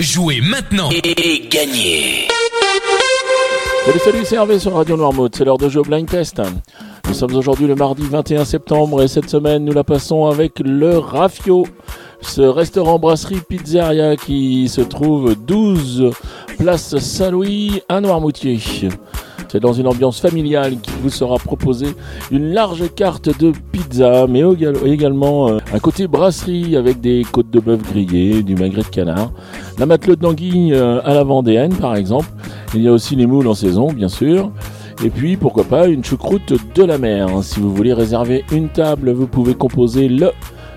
Jouez maintenant et gagnez Salut salut c'est Hervé sur Radio Noirmouth, c'est l'heure de jeu Blind Test. Nous sommes aujourd'hui le mardi 21 septembre et cette semaine nous la passons avec le Rafio, ce restaurant brasserie pizzeria qui se trouve 12 place Saint-Louis à Noirmoutier. C'est dans une ambiance familiale qui vous sera proposé une large carte de pizza, mais également euh, un côté brasserie avec des côtes de bœuf grillées, du magret de canard, la matelot d'anguille euh, à la vendéenne par exemple. Il y a aussi les moules en saison, bien sûr. Et puis, pourquoi pas, une choucroute de la mer. Si vous voulez réserver une table, vous pouvez composer le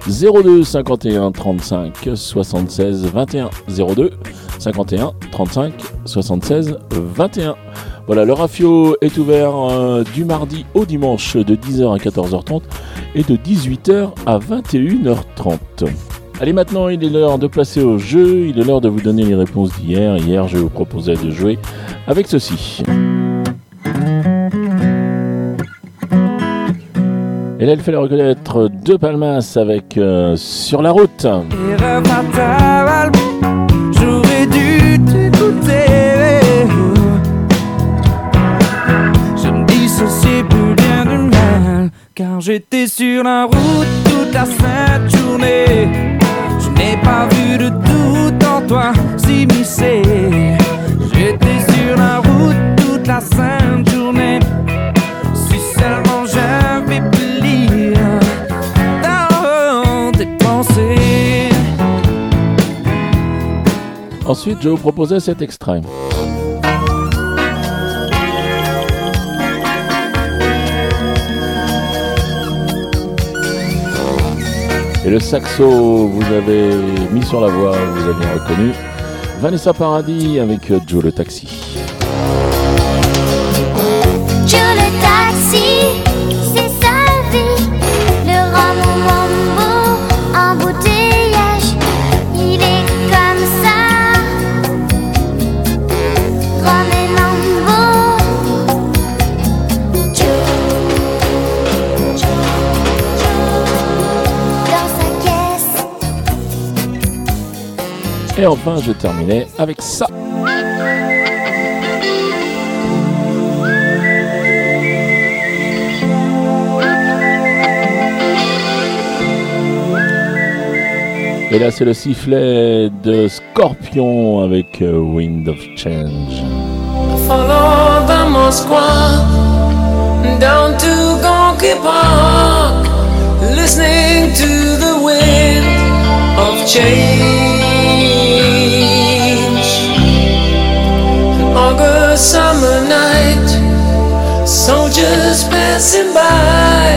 02 51 35 76 21 02 51 35 76 21. Voilà, le Rafio est ouvert euh, du mardi au dimanche de 10h à 14h30 et de 18h à 21h30. Allez, maintenant, il est l'heure de passer au jeu. Il est l'heure de vous donner les réponses d'hier. Hier, je vous proposais de jouer avec ceci. Et là, il fallait reconnaître deux palmas avec euh, Sur la route. J'étais sur la route toute la sainte journée. Je n'ai pas vu de doute en toi s'immiscer. J'étais sur la route toute la sainte journée. Si seulement j'avais pu lire dans tes pensées. Ensuite, je vous proposais cet extrait. Et le saxo, vous avez mis sur la voix, vous avez reconnu. Vanessa Paradis avec Joe le taxi. Et enfin, je terminais avec ça. Et là, c'est le sifflet de Scorpion avec euh, Wind of Change. Follow the Moskwa down to Gonky Park, listening to the wind of change. Summer night, soldiers passing by,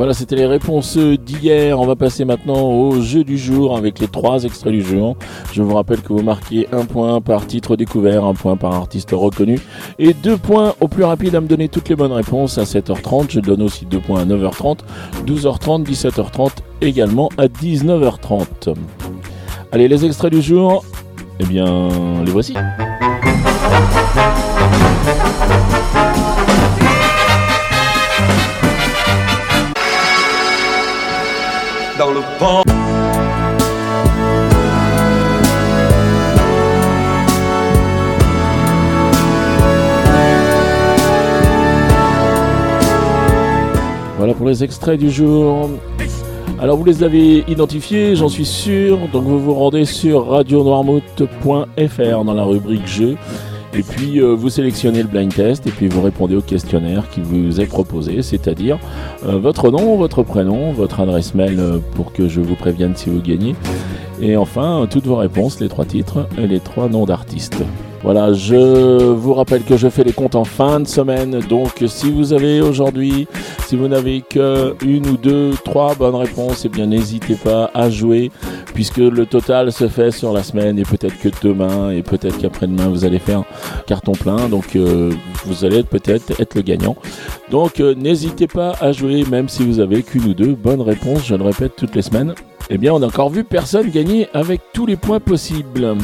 Voilà, c'était les réponses d'hier. On va passer maintenant au jeu du jour avec les trois extraits du jour. Je vous rappelle que vous marquez un point par titre découvert, un point par artiste reconnu et deux points au plus rapide à me donner toutes les bonnes réponses à 7h30. Je donne aussi deux points à 9h30, 12h30, 17h30, également à 19h30. Allez, les extraits du jour, eh bien, les voici. Voilà pour les extraits du jour. Alors vous les avez identifiés, j'en suis sûr. Donc vous vous rendez sur radionoirmouth.fr dans la rubrique jeu. Et puis euh, vous sélectionnez le blind test et puis vous répondez au questionnaire qui vous est proposé, c'est-à-dire euh, votre nom, votre prénom, votre adresse mail euh, pour que je vous prévienne si vous gagnez. Et enfin, toutes vos réponses, les trois titres et les trois noms d'artistes. Voilà, je vous rappelle que je fais les comptes en fin de semaine. Donc, si vous avez aujourd'hui, si vous n'avez que une ou deux, trois bonnes réponses, eh bien, n'hésitez pas à jouer, puisque le total se fait sur la semaine et peut-être que demain et peut-être qu'après-demain vous allez faire carton plein. Donc, euh, vous allez peut-être être le gagnant. Donc, euh, n'hésitez pas à jouer, même si vous avez qu'une ou deux bonnes réponses. Je le répète toutes les semaines. Eh bien, on n'a encore vu personne gagner avec tous les points possibles.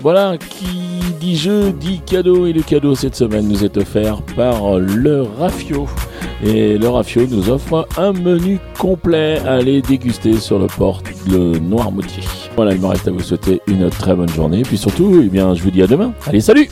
Voilà, qui dit jeu dit cadeau et le cadeau cette semaine nous est offert par le Rafio. Et le Rafio nous offre un menu complet à aller déguster sur le port de Noirmoutier. Voilà, il me reste à vous souhaiter une très bonne journée. Puis surtout, eh bien, je vous dis à demain. Allez, salut